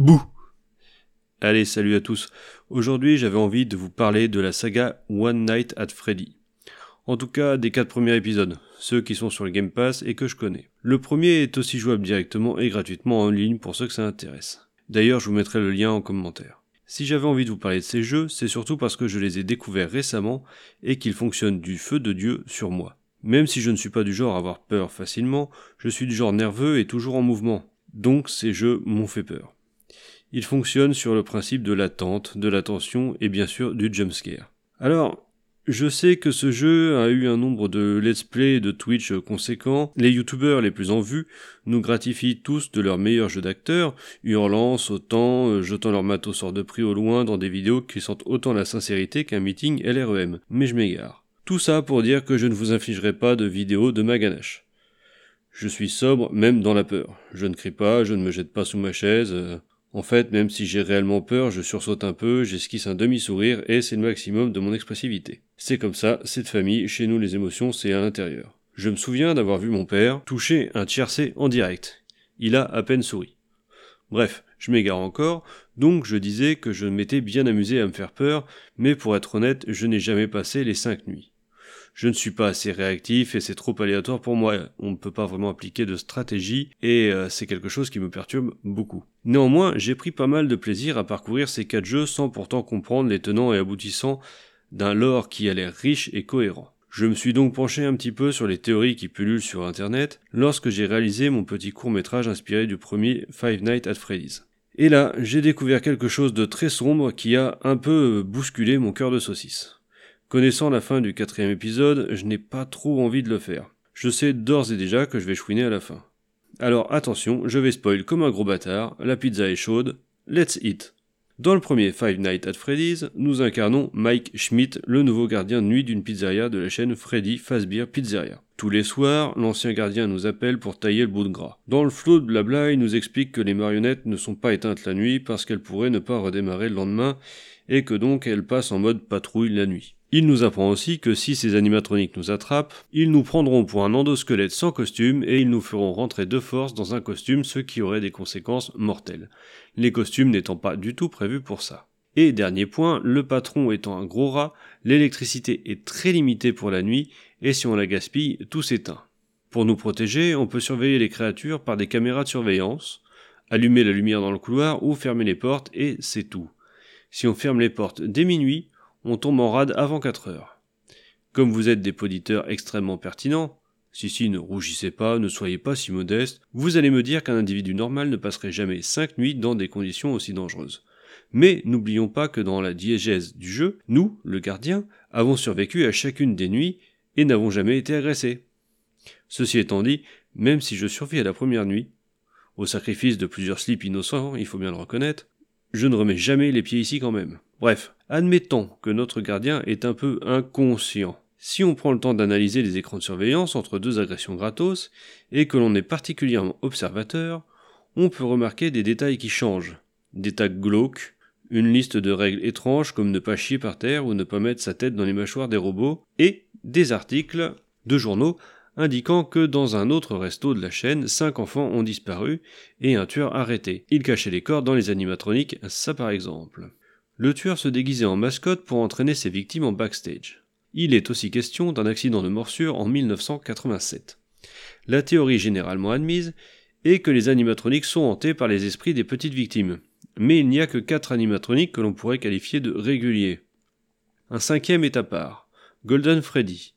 Bouh Allez, salut à tous. Aujourd'hui, j'avais envie de vous parler de la saga One Night at Freddy. En tout cas, des quatre premiers épisodes, ceux qui sont sur le Game Pass et que je connais. Le premier est aussi jouable directement et gratuitement en ligne pour ceux que ça intéresse. D'ailleurs, je vous mettrai le lien en commentaire. Si j'avais envie de vous parler de ces jeux, c'est surtout parce que je les ai découverts récemment et qu'ils fonctionnent du feu de Dieu sur moi. Même si je ne suis pas du genre à avoir peur facilement, je suis du genre nerveux et toujours en mouvement. Donc ces jeux m'ont fait peur. Ils fonctionnent sur le principe de l'attente, de l'attention et bien sûr du jumpscare. Alors, je sais que ce jeu a eu un nombre de let's play et de Twitch conséquents. Les youtubeurs les plus en vue nous gratifient tous de leur meilleur jeu d'acteur, hurlant, sautant, euh, jetant leur matos hors de prix au loin dans des vidéos qui sentent autant la sincérité qu'un meeting LREM. Mais je m'égare. Tout ça pour dire que je ne vous infligerai pas de vidéos de ma ganache. Je suis sobre même dans la peur. Je ne crie pas, je ne me jette pas sous ma chaise. En fait, même si j'ai réellement peur, je sursaute un peu, j'esquisse un demi-sourire et c'est le maximum de mon expressivité. C'est comme ça, cette famille, chez nous les émotions, c'est à l'intérieur. Je me souviens d'avoir vu mon père toucher un tiercé en direct. Il a à peine souri. Bref, je m'égare encore, donc je disais que je m'étais bien amusé à me faire peur, mais pour être honnête, je n'ai jamais passé les cinq nuits je ne suis pas assez réactif et c'est trop aléatoire pour moi. On ne peut pas vraiment appliquer de stratégie et euh, c'est quelque chose qui me perturbe beaucoup. Néanmoins, j'ai pris pas mal de plaisir à parcourir ces quatre jeux sans pourtant comprendre les tenants et aboutissants d'un lore qui a l'air riche et cohérent. Je me suis donc penché un petit peu sur les théories qui pullulent sur internet lorsque j'ai réalisé mon petit court métrage inspiré du premier Five Nights at Freddy's. Et là, j'ai découvert quelque chose de très sombre qui a un peu bousculé mon cœur de saucisse. Connaissant la fin du quatrième épisode, je n'ai pas trop envie de le faire. Je sais d'ores et déjà que je vais chouiner à la fin. Alors attention, je vais spoil comme un gros bâtard, la pizza est chaude, let's eat. Dans le premier Five Nights at Freddy's, nous incarnons Mike Schmidt, le nouveau gardien de nuit d'une pizzeria de la chaîne Freddy Fazbear Pizzeria. Tous les soirs, l'ancien gardien nous appelle pour tailler le bout de gras. Dans le flot de blabla, il nous explique que les marionnettes ne sont pas éteintes la nuit parce qu'elles pourraient ne pas redémarrer le lendemain et que donc elles passent en mode patrouille la nuit. Il nous apprend aussi que si ces animatroniques nous attrapent, ils nous prendront pour un endosquelette sans costume et ils nous feront rentrer de force dans un costume, ce qui aurait des conséquences mortelles. Les costumes n'étant pas du tout prévus pour ça. Et dernier point, le patron étant un gros rat, l'électricité est très limitée pour la nuit et si on la gaspille, tout s'éteint. Pour nous protéger, on peut surveiller les créatures par des caméras de surveillance, allumer la lumière dans le couloir ou fermer les portes et c'est tout. Si on ferme les portes dès minuit, on tombe en rade avant 4 heures. Comme vous êtes des poditeurs extrêmement pertinents, si si, ne rougissez pas, ne soyez pas si modeste, vous allez me dire qu'un individu normal ne passerait jamais 5 nuits dans des conditions aussi dangereuses. Mais n'oublions pas que dans la diégèse du jeu, nous, le gardien, avons survécu à chacune des nuits et n'avons jamais été agressés. Ceci étant dit, même si je survis à la première nuit, au sacrifice de plusieurs slips innocents, il faut bien le reconnaître, je ne remets jamais les pieds ici quand même. Bref, admettons que notre gardien est un peu inconscient. Si on prend le temps d'analyser les écrans de surveillance entre deux agressions gratos, et que l'on est particulièrement observateur, on peut remarquer des détails qui changent. Des tags glauques, une liste de règles étranges comme ne pas chier par terre ou ne pas mettre sa tête dans les mâchoires des robots, et des articles de journaux indiquant que dans un autre resto de la chaîne, cinq enfants ont disparu et un tueur arrêté. Il cachait les corps dans les animatroniques, ça par exemple. Le tueur se déguisait en mascotte pour entraîner ses victimes en backstage. Il est aussi question d'un accident de morsure en 1987. La théorie généralement admise est que les animatroniques sont hantés par les esprits des petites victimes. Mais il n'y a que quatre animatroniques que l'on pourrait qualifier de réguliers. Un cinquième est à part, Golden Freddy,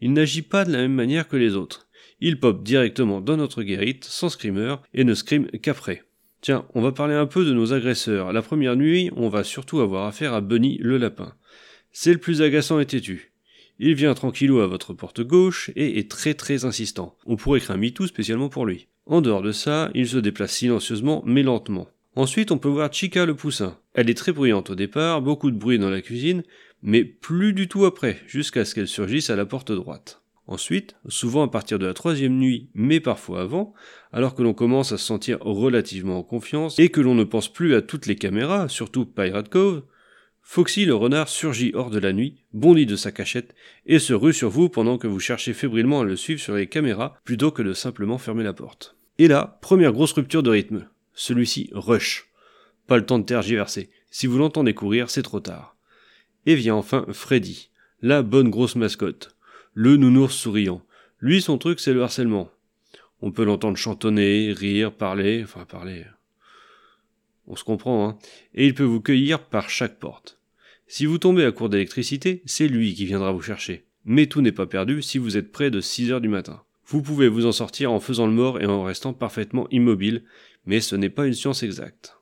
il n'agit pas de la même manière que les autres. Il pop directement dans notre guérite, sans screamer, et ne scream qu'après. Tiens, on va parler un peu de nos agresseurs. La première nuit, on va surtout avoir affaire à Bunny le lapin. C'est le plus agaçant et têtu. Il vient tranquillou à votre porte gauche et est très très insistant. On pourrait créer un MeToo spécialement pour lui. En dehors de ça, il se déplace silencieusement mais lentement. Ensuite, on peut voir Chica le poussin. Elle est très bruyante au départ, beaucoup de bruit dans la cuisine, mais plus du tout après, jusqu'à ce qu'elle surgisse à la porte droite. Ensuite, souvent à partir de la troisième nuit, mais parfois avant, alors que l'on commence à se sentir relativement en confiance et que l'on ne pense plus à toutes les caméras, surtout Pirate Cove, Foxy le renard surgit hors de la nuit, bondit de sa cachette et se rue sur vous pendant que vous cherchez fébrilement à le suivre sur les caméras plutôt que de simplement fermer la porte. Et là, première grosse rupture de rythme. Celui-ci rush. Pas le temps de tergiverser. Si vous l'entendez courir, c'est trop tard. Et vient enfin Freddy, la bonne grosse mascotte. Le nounours souriant. Lui, son truc, c'est le harcèlement. On peut l'entendre chantonner, rire, parler, enfin parler. On se comprend, hein. Et il peut vous cueillir par chaque porte. Si vous tombez à court d'électricité, c'est lui qui viendra vous chercher. Mais tout n'est pas perdu si vous êtes près de 6 heures du matin. Vous pouvez vous en sortir en faisant le mort et en restant parfaitement immobile, mais ce n'est pas une science exacte.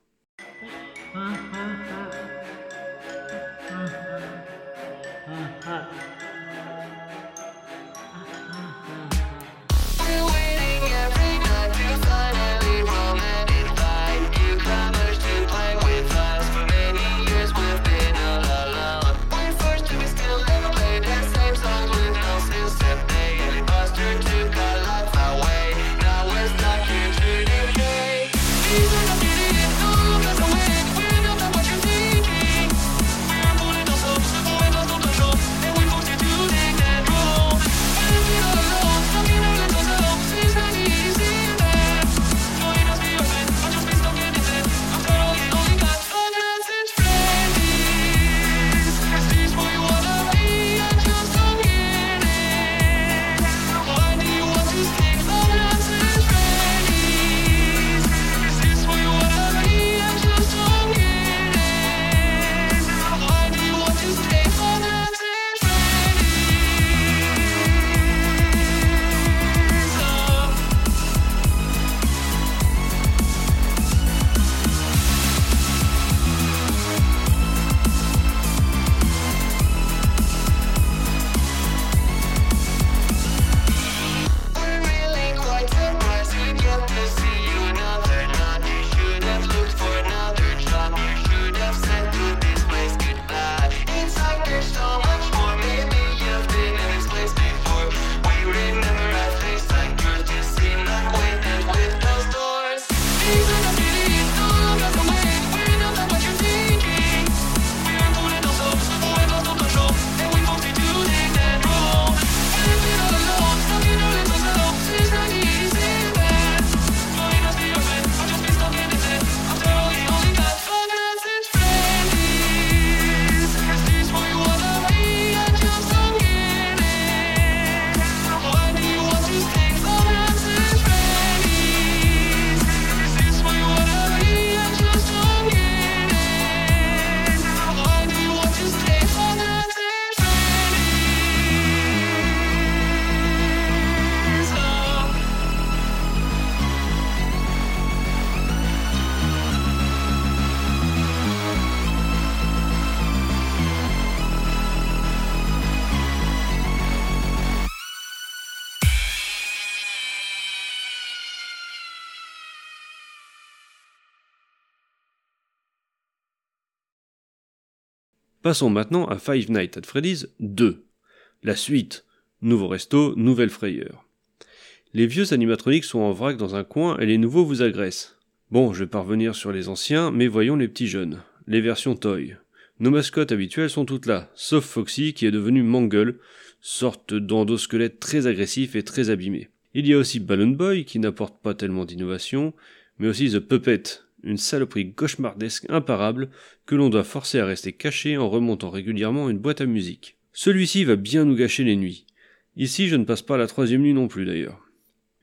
Passons maintenant à Five Nights at Freddy's 2. La suite. Nouveau resto, nouvelle frayeur. Les vieux animatroniques sont en vrac dans un coin et les nouveaux vous agressent. Bon, je vais parvenir sur les anciens, mais voyons les petits jeunes. Les versions Toy. Nos mascottes habituelles sont toutes là, sauf Foxy qui est devenu Mangle, sorte d'endosquelette très agressif et très abîmé. Il y a aussi Balloon Boy qui n'apporte pas tellement d'innovation, mais aussi The Puppet, une saloperie cauchemardesque imparable que l'on doit forcer à rester caché en remontant régulièrement une boîte à musique. Celui-ci va bien nous gâcher les nuits. Ici, je ne passe pas la troisième nuit non plus d'ailleurs.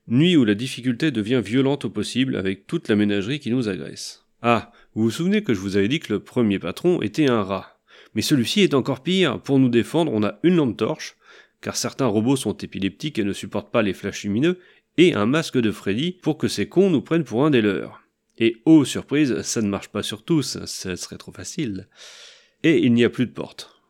Nuit où la difficulté devient violente au possible avec toute la ménagerie qui nous agresse. Ah, vous vous souvenez que je vous avais dit que le premier patron était un rat. Mais celui-ci est encore pire. Pour nous défendre, on a une lampe torche, car certains robots sont épileptiques et ne supportent pas les flashs lumineux, et un masque de Freddy pour que ces cons nous prennent pour un des leurs. Et oh surprise, ça ne marche pas sur tous, ce serait trop facile. Et il n'y a plus de porte.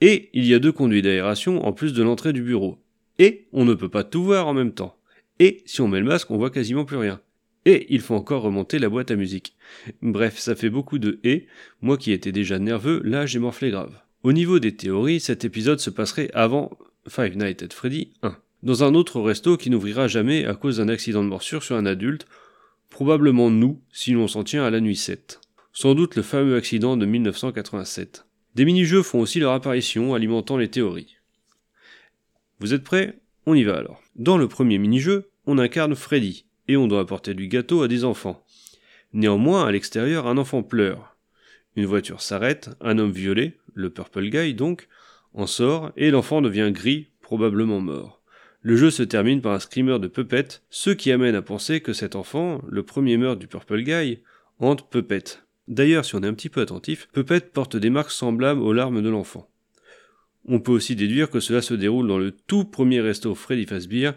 Et il y a deux conduits d'aération en plus de l'entrée du bureau. Et on ne peut pas tout voir en même temps. Et si on met le masque, on voit quasiment plus rien. Et il faut encore remonter la boîte à musique. Bref, ça fait beaucoup de et. Moi qui étais déjà nerveux, là j'ai morflé grave. Au niveau des théories, cet épisode se passerait avant Five Nights at Freddy 1. Dans un autre resto qui n'ouvrira jamais à cause d'un accident de morsure sur un adulte, Probablement nous, si l'on s'en tient à la nuit 7. Sans doute le fameux accident de 1987. Des mini-jeux font aussi leur apparition, alimentant les théories. Vous êtes prêts? On y va alors. Dans le premier mini-jeu, on incarne Freddy, et on doit apporter du gâteau à des enfants. Néanmoins, à l'extérieur, un enfant pleure. Une voiture s'arrête, un homme violet, le Purple Guy donc, en sort, et l'enfant devient gris, probablement mort. Le jeu se termine par un screamer de Puppet, ce qui amène à penser que cet enfant, le premier meurtre du Purple Guy, hante Puppet. D'ailleurs, si on est un petit peu attentif, Puppet porte des marques semblables aux larmes de l'enfant. On peut aussi déduire que cela se déroule dans le tout premier resto Freddy Fazbear,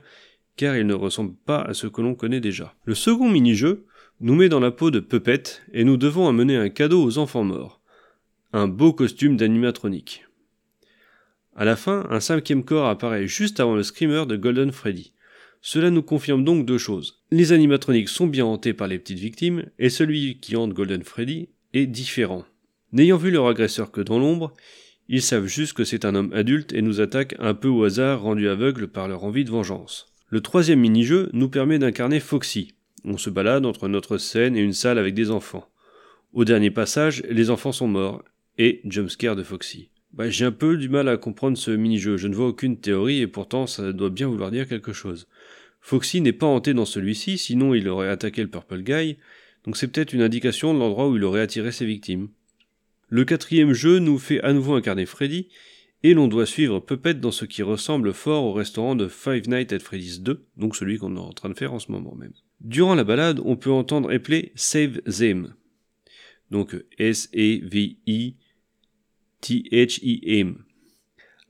car il ne ressemble pas à ce que l'on connaît déjà. Le second mini-jeu nous met dans la peau de Puppet et nous devons amener un cadeau aux enfants morts. Un beau costume d'animatronique. À la fin, un cinquième corps apparaît juste avant le screamer de Golden Freddy. Cela nous confirme donc deux choses. Les animatroniques sont bien hantés par les petites victimes, et celui qui hante Golden Freddy est différent. N'ayant vu leur agresseur que dans l'ombre, ils savent juste que c'est un homme adulte et nous attaquent un peu au hasard rendu aveugle par leur envie de vengeance. Le troisième mini-jeu nous permet d'incarner Foxy. On se balade entre notre scène et une salle avec des enfants. Au dernier passage, les enfants sont morts, et jumpscare de Foxy. Bah, j'ai un peu du mal à comprendre ce mini-jeu, je ne vois aucune théorie et pourtant ça doit bien vouloir dire quelque chose. Foxy n'est pas hanté dans celui-ci, sinon il aurait attaqué le Purple Guy, donc c'est peut-être une indication de l'endroit où il aurait attiré ses victimes. Le quatrième jeu nous fait à nouveau incarner Freddy, et l'on doit suivre Puppet dans ce qui ressemble fort au restaurant de Five Nights at Freddy's 2, donc celui qu'on est en train de faire en ce moment même. Durant la balade, on peut entendre appeler Save Them. Donc S-A-V-I-T-H-I-M.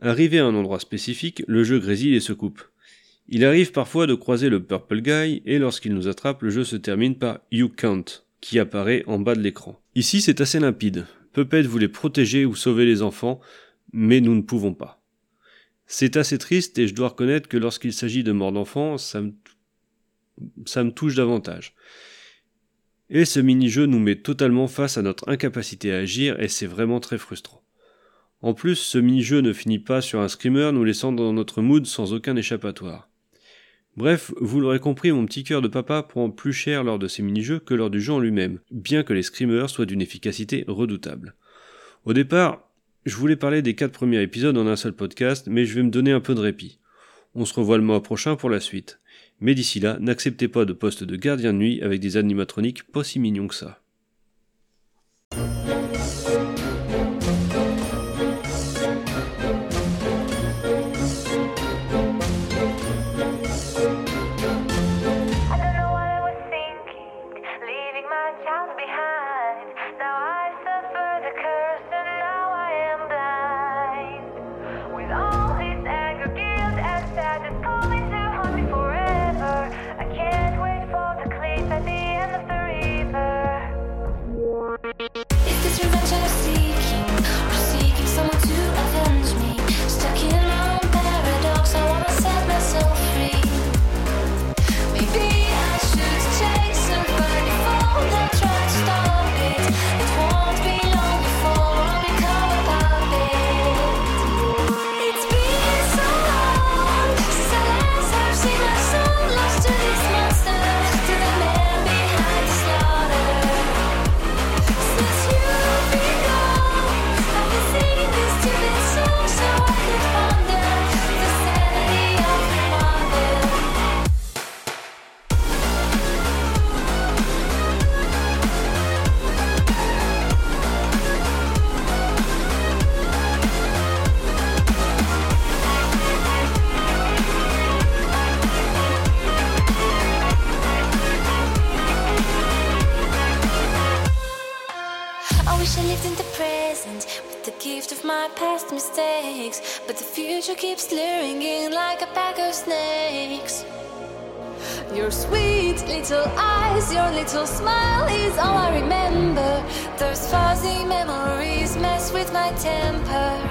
Arrivé à un endroit spécifique, le jeu grésille et se coupe. Il arrive parfois de croiser le Purple Guy, et lorsqu'il nous attrape, le jeu se termine par You Can't, qui apparaît en bas de l'écran. Ici, c'est assez limpide. Puppet voulait protéger ou sauver les enfants, mais nous ne pouvons pas. C'est assez triste et je dois reconnaître que lorsqu'il s'agit de mort d'enfants, ça me, ça me touche davantage. Et ce mini-jeu nous met totalement face à notre incapacité à agir et c'est vraiment très frustrant. En plus, ce mini-jeu ne finit pas sur un screamer nous laissant dans notre mood sans aucun échappatoire. Bref, vous l'aurez compris, mon petit cœur de papa prend plus cher lors de ces mini-jeux que lors du jeu en lui-même, bien que les screamers soient d'une efficacité redoutable. Au départ, je voulais parler des quatre premiers épisodes en un seul podcast, mais je vais me donner un peu de répit. On se revoit le mois prochain pour la suite. Mais d'ici là, n'acceptez pas de poste de gardien de nuit avec des animatroniques pas si mignons que ça. But the future keeps luring in like a pack of snakes. Your sweet little eyes, your little smile is all I remember. Those fuzzy memories mess with my temper.